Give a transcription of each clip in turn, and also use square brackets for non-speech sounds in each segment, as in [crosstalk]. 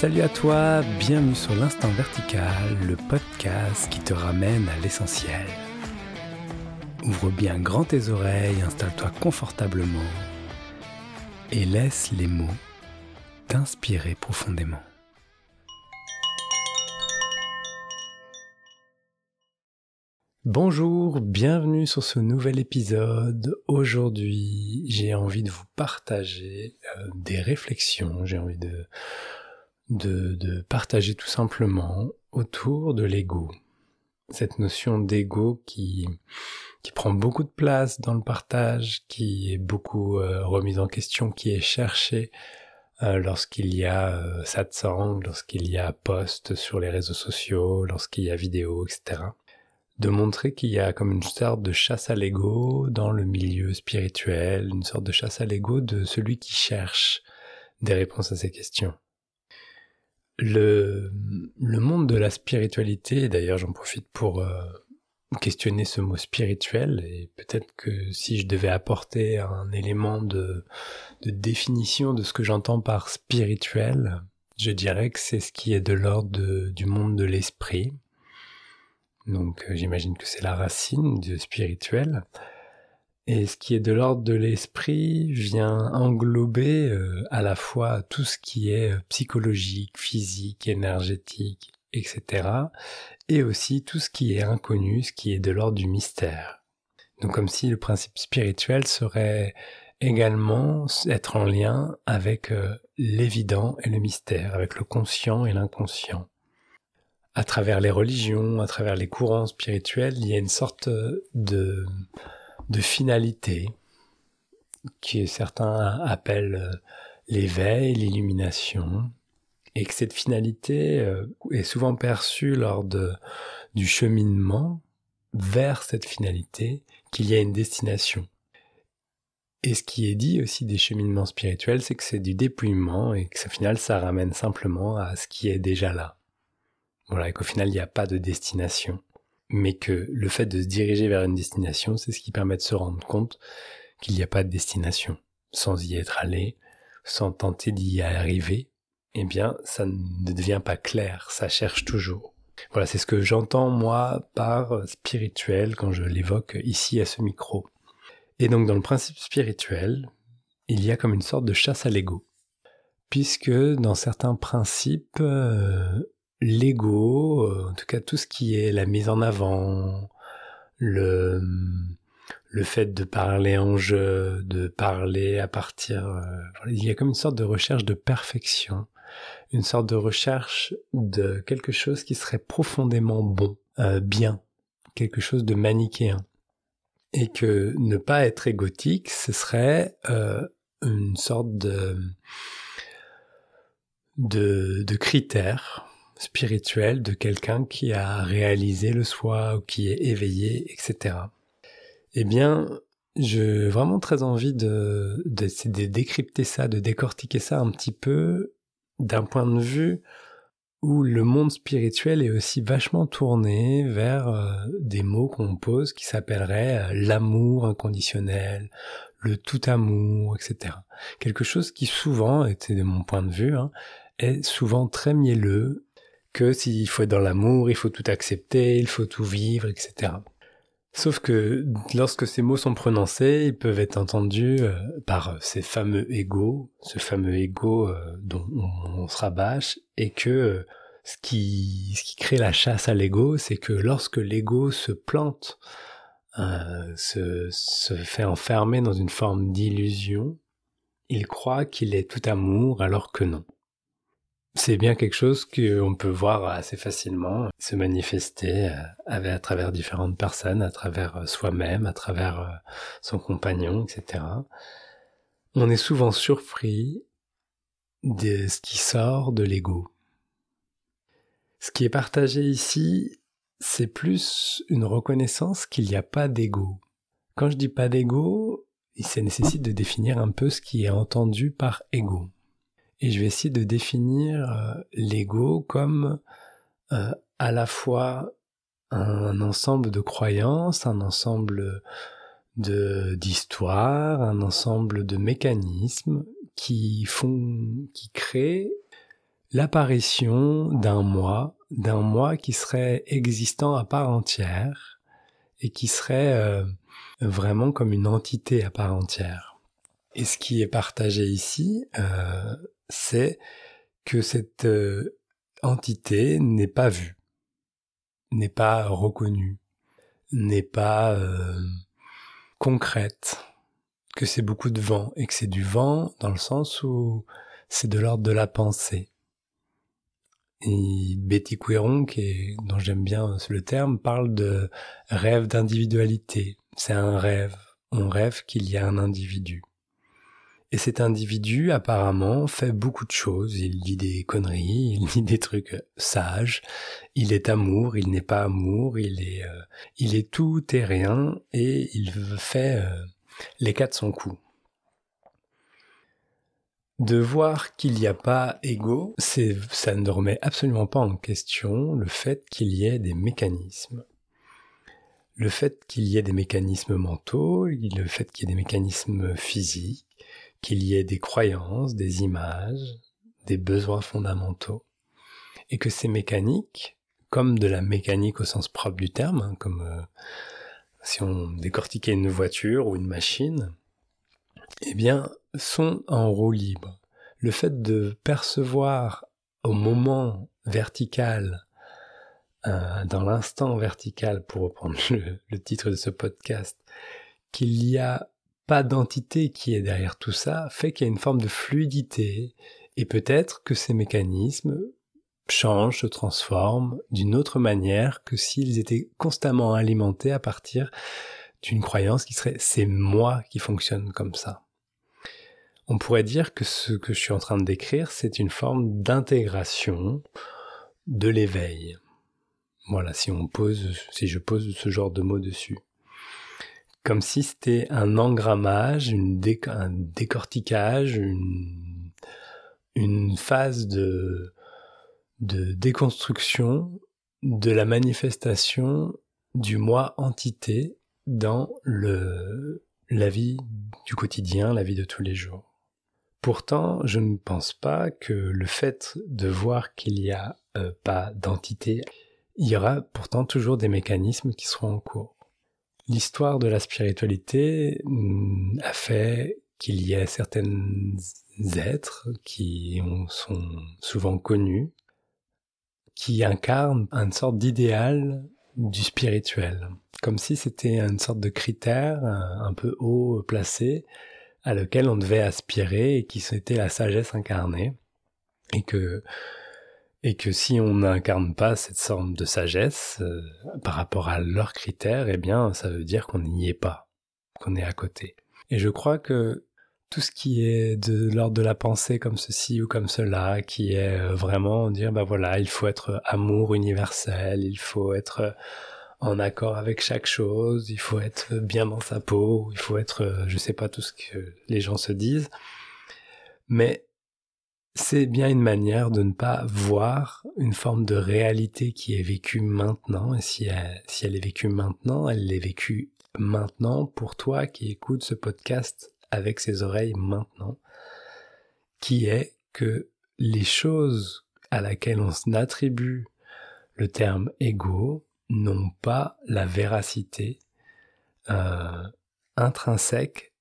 Salut à toi, bienvenue sur l'Instant Vertical, le podcast qui te ramène à l'essentiel. Ouvre bien grand tes oreilles, installe-toi confortablement et laisse les mots t'inspirer profondément. Bonjour, bienvenue sur ce nouvel épisode. Aujourd'hui, j'ai envie de vous partager euh, des réflexions, j'ai envie de, de, partager tout simplement autour de l'ego. Cette notion d'ego qui, qui prend beaucoup de place dans le partage, qui est beaucoup euh, remise en question, qui est cherchée euh, lorsqu'il y a euh, satsang, lorsqu'il y a post sur les réseaux sociaux, lorsqu'il y a vidéo, etc de montrer qu'il y a comme une sorte de chasse à l'ego dans le milieu spirituel, une sorte de chasse à l'ego de celui qui cherche des réponses à ces questions. Le, monde de la spiritualité, d'ailleurs j'en profite pour euh, questionner ce mot spirituel, et peut-être que si je devais apporter un élément de, de définition de ce que j'entends par spirituel, je dirais que c'est ce qui est de l'ordre du monde de l'esprit, donc euh, j'imagine que c'est la racine du spirituel. Et ce qui est de l'ordre de l'esprit vient englober euh, à la fois tout ce qui est euh, psychologique, physique, énergétique, etc. Et aussi tout ce qui est inconnu, ce qui est de l'ordre du mystère. Donc comme si le principe spirituel serait également être en lien avec l'évident et le mystère, avec le conscient et l'inconscient à travers les religions, à travers les courants spirituels, il y a une sorte de, de finalité que certains appellent euh, l'éveil, l'illumination, et que cette finalité euh, est souvent perçue lors du cheminement vers cette finalité, qu'il y a une destination. Et ce qui est dit aussi des cheminements spirituels, c'est que c'est du dépouillement et que au final ça ramène simplement à ce qui est déjà là. Voilà, et qu'au final, il n'y a pas de destination. Mais que le fait de se diriger vers une destination, c'est ce qui permet de se rendre compte qu'il n'y a pas de destination. Sans y être allé, sans tenter d'y arriver, eh bien, ça ne devient pas clair, ça cherche toujours. Voilà, c'est ce que j'entends moi par spirituel quand je l'évoque ici à ce micro. Et donc dans le principe spirituel, il y a comme une sorte de chasse à l'ego. Puisque dans certains principes, euh, l'ego, euh, en tout cas tout ce qui est la mise en avant, le, le fait de parler en jeu, de parler à partir... Euh, il y a comme une sorte de recherche de perfection, une sorte de recherche de quelque chose qui serait profondément bon, euh, bien, quelque chose de manichéen. Et que ne pas être égotique, ce serait une sorte de, de, de critère spirituel de quelqu'un qui a réalisé le soi ou qui est éveillé, etc. Eh bien, j'ai vraiment très envie de, de, décrypter ça, de décortiquer ça un petit peu d'un point de vue où le monde spirituel est aussi vachement tourné vers euh, des mots qu'on pose qui s'appelleraient euh, l'amour inconditionnel, le tout amour, etc. Quelque chose qui souvent, c'est de mon point de vue, hein, est souvent très mielleux que s'il faut être dans l'amour, il faut tout accepter, il faut tout vivre, etc. Sauf que lorsque ces mots sont prononcés, ils peuvent être entendus euh, par ces fameux égaux, ce fameux ego euh, dont on, se rabâche, et que euh, ce, qui, ce qui crée la chasse à l'ego, c'est que lorsque l'ego se plante, se, se fait enfermer dans une forme d'illusion, il croit qu'il est tout amour alors que non c'est bien quelque chose qu'on peut voir assez facilement se manifester euh, à travers différentes personnes, à travers euh, soi-même, à travers euh, son compagnon, etc. On est souvent surpris de ce qui sort de l'ego. Ce qui est partagé ici, c'est plus une reconnaissance qu'il n'y a pas d'ego. Quand je dis pas d'ego, se nécessite de définir un peu ce qui est entendu par ego. Et je vais essayer de définir euh, l'ego comme euh, à la fois un ensemble de croyances, un ensemble d'histoires, un ensemble de mécanismes qui font, qui créent l'apparition d'un moi, d'un moi qui serait existant à part entière et qui serait euh, vraiment comme une entité à part entière. Et ce qui est partagé ici, c'est que cette euh, entité n'est pas vue, n'est pas reconnue, n'est pas euh, concrète, que c'est beaucoup de vent et que c'est du vent dans le sens où c'est de l'ordre de la pensée. Et Betty Quiron, qui dont j'aime bien le terme, parle de rêve d'individualité. C'est un rêve. On rêve qu'il y a un individu. Et cet individu, apparemment, fait beaucoup de choses. Il dit des conneries, il dit des trucs sages. Il est amour, il n'est pas amour, il est, euh, il est tout et rien, et il fait euh, les quatre son coup. De voir qu'il n'y a pas c'est, ça ne remet absolument pas en question le fait qu'il y ait des mécanismes. Le fait qu'il y ait des mécanismes mentaux, le fait qu'il y ait des mécanismes physiques, qu'il y ait des croyances, des images, des besoins fondamentaux, et que ces mécaniques, comme de la mécanique au sens propre du terme, hein, comme euh, si on décortiquait une voiture ou une machine, eh bien, sont en roue libre. Le fait de percevoir au moment vertical, euh, dans l'instant vertical, pour reprendre [laughs] le titre de ce podcast, qu'il y a pas d'entité qui est derrière tout ça fait qu'il y a une forme de fluidité et peut-être que ces mécanismes changent, se transforment d'une autre manière que s'ils étaient constamment alimentés à partir d'une croyance qui serait c'est moi qui fonctionne comme ça. On pourrait dire que ce que je suis en train de décrire, c'est une forme d'intégration de l'éveil. Voilà, si on pose, si je pose ce genre de mots dessus comme si c'était un engrammage, un décortiquage, une, phase de, déconstruction de la manifestation du moi entité dans la vie du quotidien, la vie de tous les jours. Pourtant, je ne pense pas que le fait de voir qu'il n'y a euh, pas d'entité, il y aura pourtant toujours des mécanismes qui seront en cours. L'histoire de la spiritualité mm, a fait qu'il y ait certains êtres qui sont souvent connus, qui incarnent une sorte d'idéal du spirituel, comme si c'était une sorte de critère un peu haut placé à lequel on devait aspirer et qui était la sagesse incarnée, et que et que si on n'incarne pas cette sorte de sagesse euh, par rapport à leurs critères, eh bien, ça veut dire qu'on n'y est pas, qu'on est à côté. Et je crois que tout ce qui est de l'ordre de la pensée comme ceci ou comme cela, qui est euh, vraiment dire, bah voilà, il faut être amour universel, il faut être en accord avec chaque chose, il faut être bien dans sa peau, il faut être, euh, je sais pas tout ce que les gens se disent, mais c'est bien une manière de ne pas voir une forme de réalité qui est vécue maintenant. Et si elle, est vécue maintenant, elle est vécue maintenant pour toi qui écoutes ce podcast avec ses oreilles maintenant, qui est que les choses à laquelle on attribue le terme ego n'ont pas la véracité euh, intrinsèque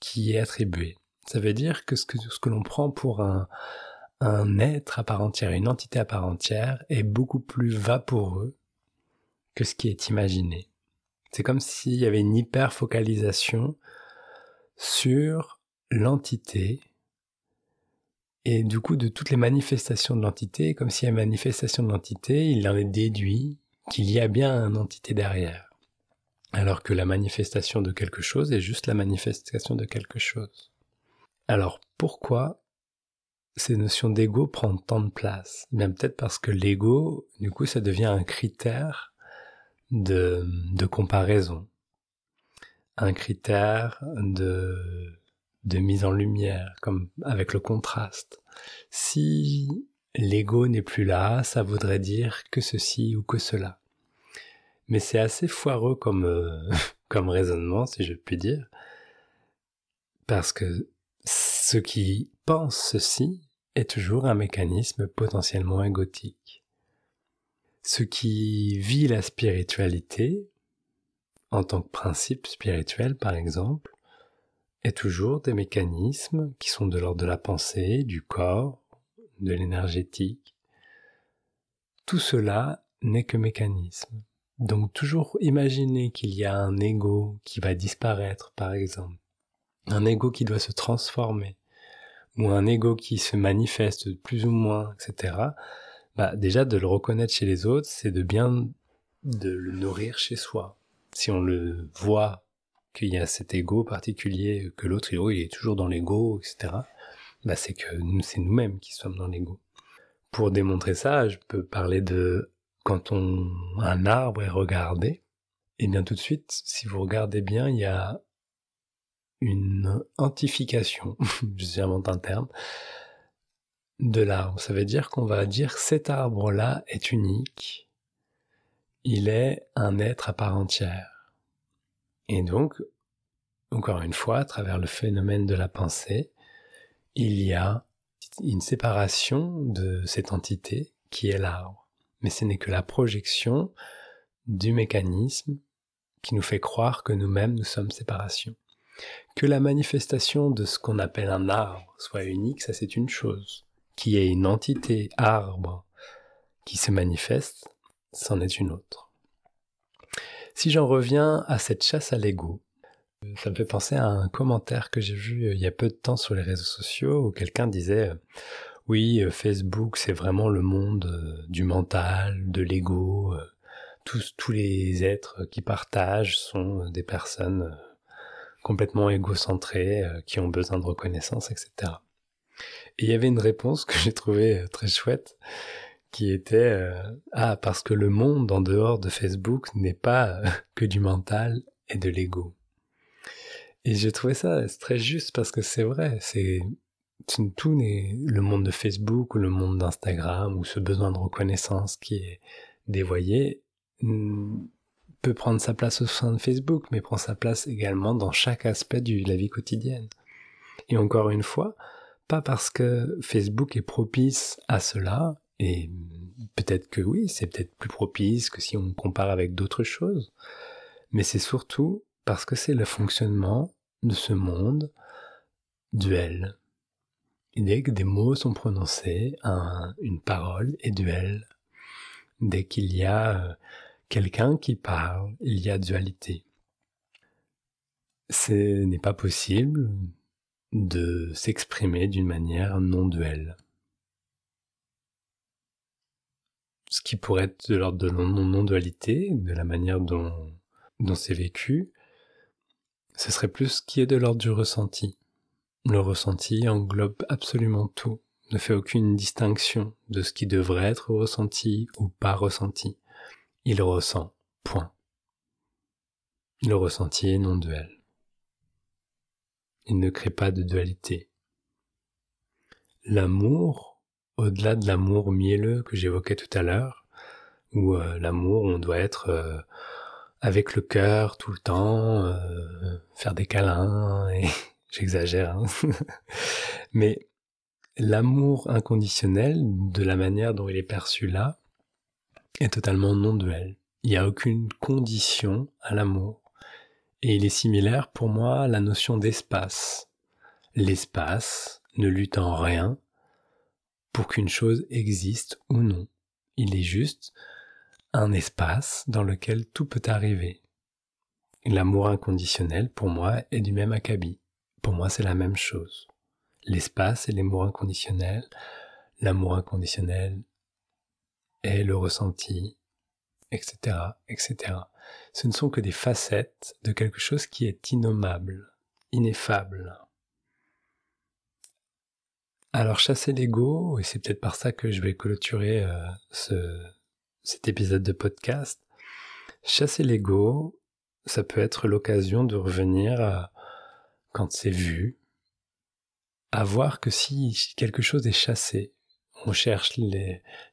qui est attribuée. Ça veut dire que ce que, l'on prend pour un, un être à part entière, une entité à part entière, est beaucoup plus vaporeux que ce qui est imaginé. C'est comme s'il y avait une hyper-focalisation sur l'entité et du coup de toutes les manifestations de l'entité, comme si à manifestation de l'entité, il en est déduit qu'il y a bien une entité derrière. Alors que la manifestation de quelque chose est juste la manifestation de quelque chose. Alors pourquoi ces notions d'ego prennent tant de place? Bien peut-être parce que l'ego, du coup, ça devient un critère de, comparaison, un critère de, mise en lumière, comme avec le contraste. Si l'ego n'est plus là, ça voudrait dire que ceci ou que cela. Mais c'est assez foireux comme, euh, [laughs] comme raisonnement, si je puis dire, parce que ceux qui pensent ceci est toujours un mécanisme potentiellement égotique. Ce qui vit la spiritualité, en tant que principe spirituel par exemple, est toujours des mécanismes qui sont de l'ordre de la pensée, du corps, de l'énergétique. Tout cela n'est que mécanisme. Donc toujours imaginer qu'il y a un ego qui va disparaître par exemple, un ego qui doit se transformer, ou un ego qui se manifeste plus ou moins, etc. Bah déjà de le reconnaître chez les autres, c'est de bien de le nourrir chez soi. Si on le voit qu'il y a cet ego particulier, que l'autre il est toujours dans l'ego, etc. Bah c'est que c'est nous-mêmes qui sommes dans l'ego. Pour démontrer ça, je peux parler de quand on un arbre est regardé, et bien tout de suite, si vous regardez bien, il y a une antification, [laughs] j'invente un terme, de l'arbre. Ça veut dire qu'on va dire cet arbre-là est unique, il est un être à part entière. Et donc, encore une fois, à travers le phénomène de la pensée, il y a une séparation de cette entité qui est l'arbre. Mais ce n'est que la projection du mécanisme qui nous fait croire que nous-mêmes nous sommes séparation. Que la manifestation de ce qu'on appelle un arbre soit unique, ça c'est une chose. Qu'il y ait une entité arbre qui se manifeste, c'en est une autre. Si j'en reviens à cette chasse à l'ego, ça me fait penser à un commentaire que j'ai vu euh, il y a peu de temps sur les réseaux sociaux où quelqu'un disait euh, oui, euh, Facebook c'est vraiment le monde du mental, de l'ego, tous, tous les êtres qui partagent sont des personnes complètement égocentrées, qui ont besoin de reconnaissance, etc. Et il y avait une réponse que j'ai trouvée très chouette, qui était ah parce que le monde en dehors de Facebook n'est pas [laughs] que du mental et de l'ego. Et j'ai trouvé ça très juste parce que c'est vrai, c'est tout le monde de Facebook ou le monde d'Instagram ou ce besoin de reconnaissance qui est dévoyé peut prendre sa place au sein de Facebook, mais prend sa place également dans chaque aspect de la vie quotidienne. Et encore une fois, pas parce que Facebook est propice à cela, et peut-être que oui, c'est peut-être plus propice que si on compare avec d'autres choses, mais c'est surtout parce que c'est le fonctionnement de ce monde duel. dès que des mots sont prononcés, une parole est duel. Dès qu'il y a euh, quelqu'un qui parle, il y a dualité. Ce n'est pas possible de s'exprimer d'une manière non duelle. Ce qui pourrait être de l'ordre de non-dualité, de la manière dont, dont c'est vécu, ce serait plus ce qui est de l'ordre du ressenti. Le ressenti englobe absolument tout, ne fait aucune distinction de ce qui devrait être ressenti ou pas ressenti. Il ressent, point. Le ressenti est non duel. Il ne crée pas de dualité. L'amour, au-delà de l'amour mielleux que j'évoquais tout à l'heure, où euh, l'amour, on doit être euh, avec le cœur tout le temps, euh, faire des câlins, et [laughs] j'exagère, hein. [laughs] mais l'amour inconditionnel, de la manière dont il est perçu là, est totalement non duel. Il n'y a aucune condition à l'amour. Et il est similaire pour moi à la notion d'espace. L'espace ne lutte en rien pour qu'une chose existe ou non. Il est juste un espace dans lequel tout peut arriver. L'amour inconditionnel, pour moi, est du même acabit. Pour moi, c'est la même chose. L'espace est l'amour inconditionnel. L'amour inconditionnel est le ressenti, etc., etc. Ce ne sont que des facettes de quelque chose qui est innommable, ineffable. Alors chasser l'ego, et c'est peut-être par ça que je vais clôturer euh, ce, cet épisode de podcast, chasser l'ego, ça peut être l'occasion de revenir à, quand c'est vu, à voir que si quelque chose est chassé, on cherche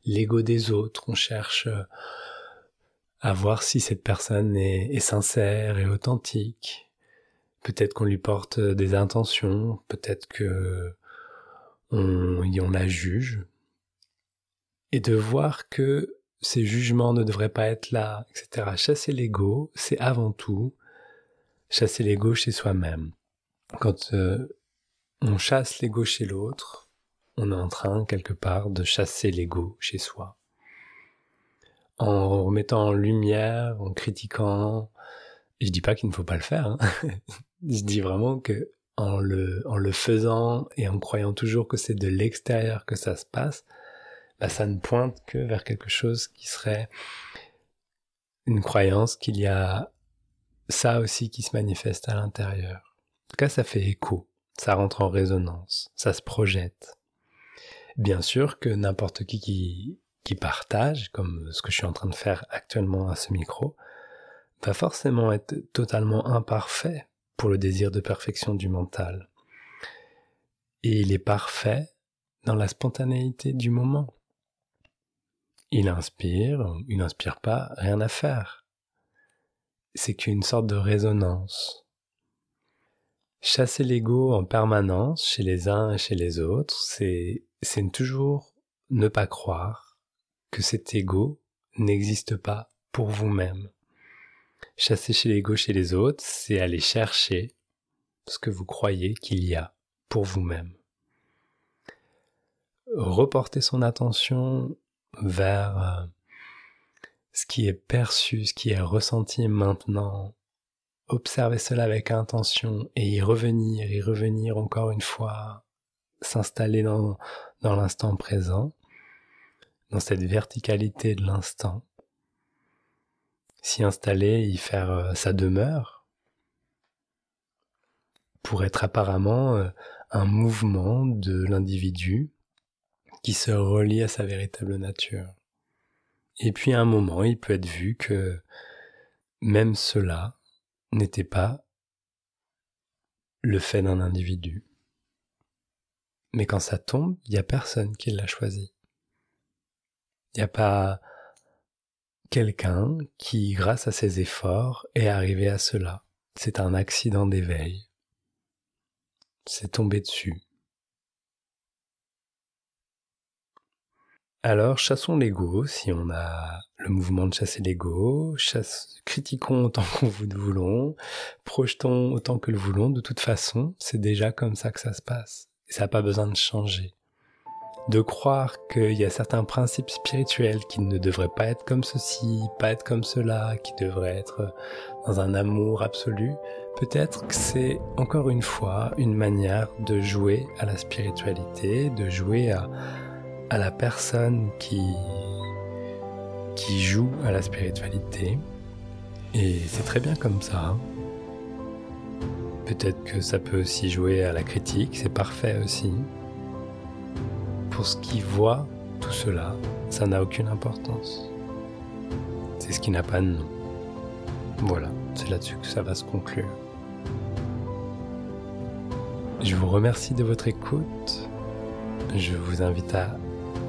l'ego des autres, on cherche euh, à voir si cette personne est, sincère et authentique. Peut-être qu'on lui porte des intentions, peut-être que on, on la juge, et de voir que ces jugements ne devraient pas être là, etc. Chasser l'ego, c'est avant tout chasser l'ego chez soi-même. Quand euh, on chasse l'ego chez l'autre, on est en train quelque part de chasser l'ego chez soi. En remettant en lumière, en critiquant, je dis pas qu'il ne faut pas le faire, hein. [laughs] je dis vraiment que en le, faisant et en croyant toujours que c'est de l'extérieur que ça se passe, bah, ça ne pointe que vers quelque chose qui serait une croyance qu'il y a ça aussi qui se manifeste à l'intérieur. En tout cas, ça fait écho, ça rentre en résonance, ça se projette. Bien sûr que n'importe qui, qui partage, comme ce que je suis en train de faire actuellement à ce micro, va forcément être totalement imparfait pour le désir de perfection du mental. Et il est parfait dans la spontanéité du moment. Il inspire, il n'inspire pas, rien à faire. C'est qu'une sorte de résonance. Chasser l'ego en permanence chez les uns et chez les autres, c'est, toujours ne pas croire que cet ego n'existe pas pour vous-même. Chasser chez l'ego chez les autres, c'est aller chercher ce que vous croyez qu'il y a pour vous-même. Reporter son attention vers euh, ce qui est perçu, ce qui est ressenti maintenant. Observer cela avec intention et y revenir, y revenir encore une fois, s'installer dans, l'instant présent, dans cette verticalité de l'instant, s'y installer, y faire euh, sa demeure, pour être apparemment euh, un mouvement de l'individu qui se relie à sa véritable nature. Et puis à un moment, il peut être vu que même cela n'était pas le fait d'un individu. Mais quand ça tombe, il n'y a personne qui l'a choisi. Il n'y a pas quelqu'un qui, grâce à ses efforts, est arrivé à cela. C'est un accident d'éveil. C'est tombé dessus. Alors, chassons l'ego, si on a le mouvement de chasser l'ego, chasse, critiquons autant qu'on vous voulons, projetons autant que le voulons, de toute façon, c'est déjà comme ça que ça se passe. Et ça n'a pas besoin de changer. De croire qu'il y a certains principes spirituels qui ne devraient pas être comme ceci, pas être comme cela, qui devraient être dans un amour absolu, peut-être que c'est encore une fois une manière de jouer à la spiritualité, de jouer à la personne qui, qui joue à la spiritualité. Et c'est très bien comme ça. Peut-être que ça peut aussi jouer à la critique, c'est parfait aussi. Pour ce qui voit tout cela, ça n'a aucune importance. C'est ce qui n'a pas de nom. Voilà, c'est là-dessus que ça va se conclure. Je vous remercie de votre écoute. Je vous invite à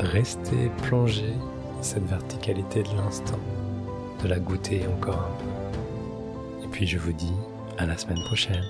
rester plongé cette verticalité de l'instant, de la goûter encore. Et puis je vous dis à la semaine prochaine.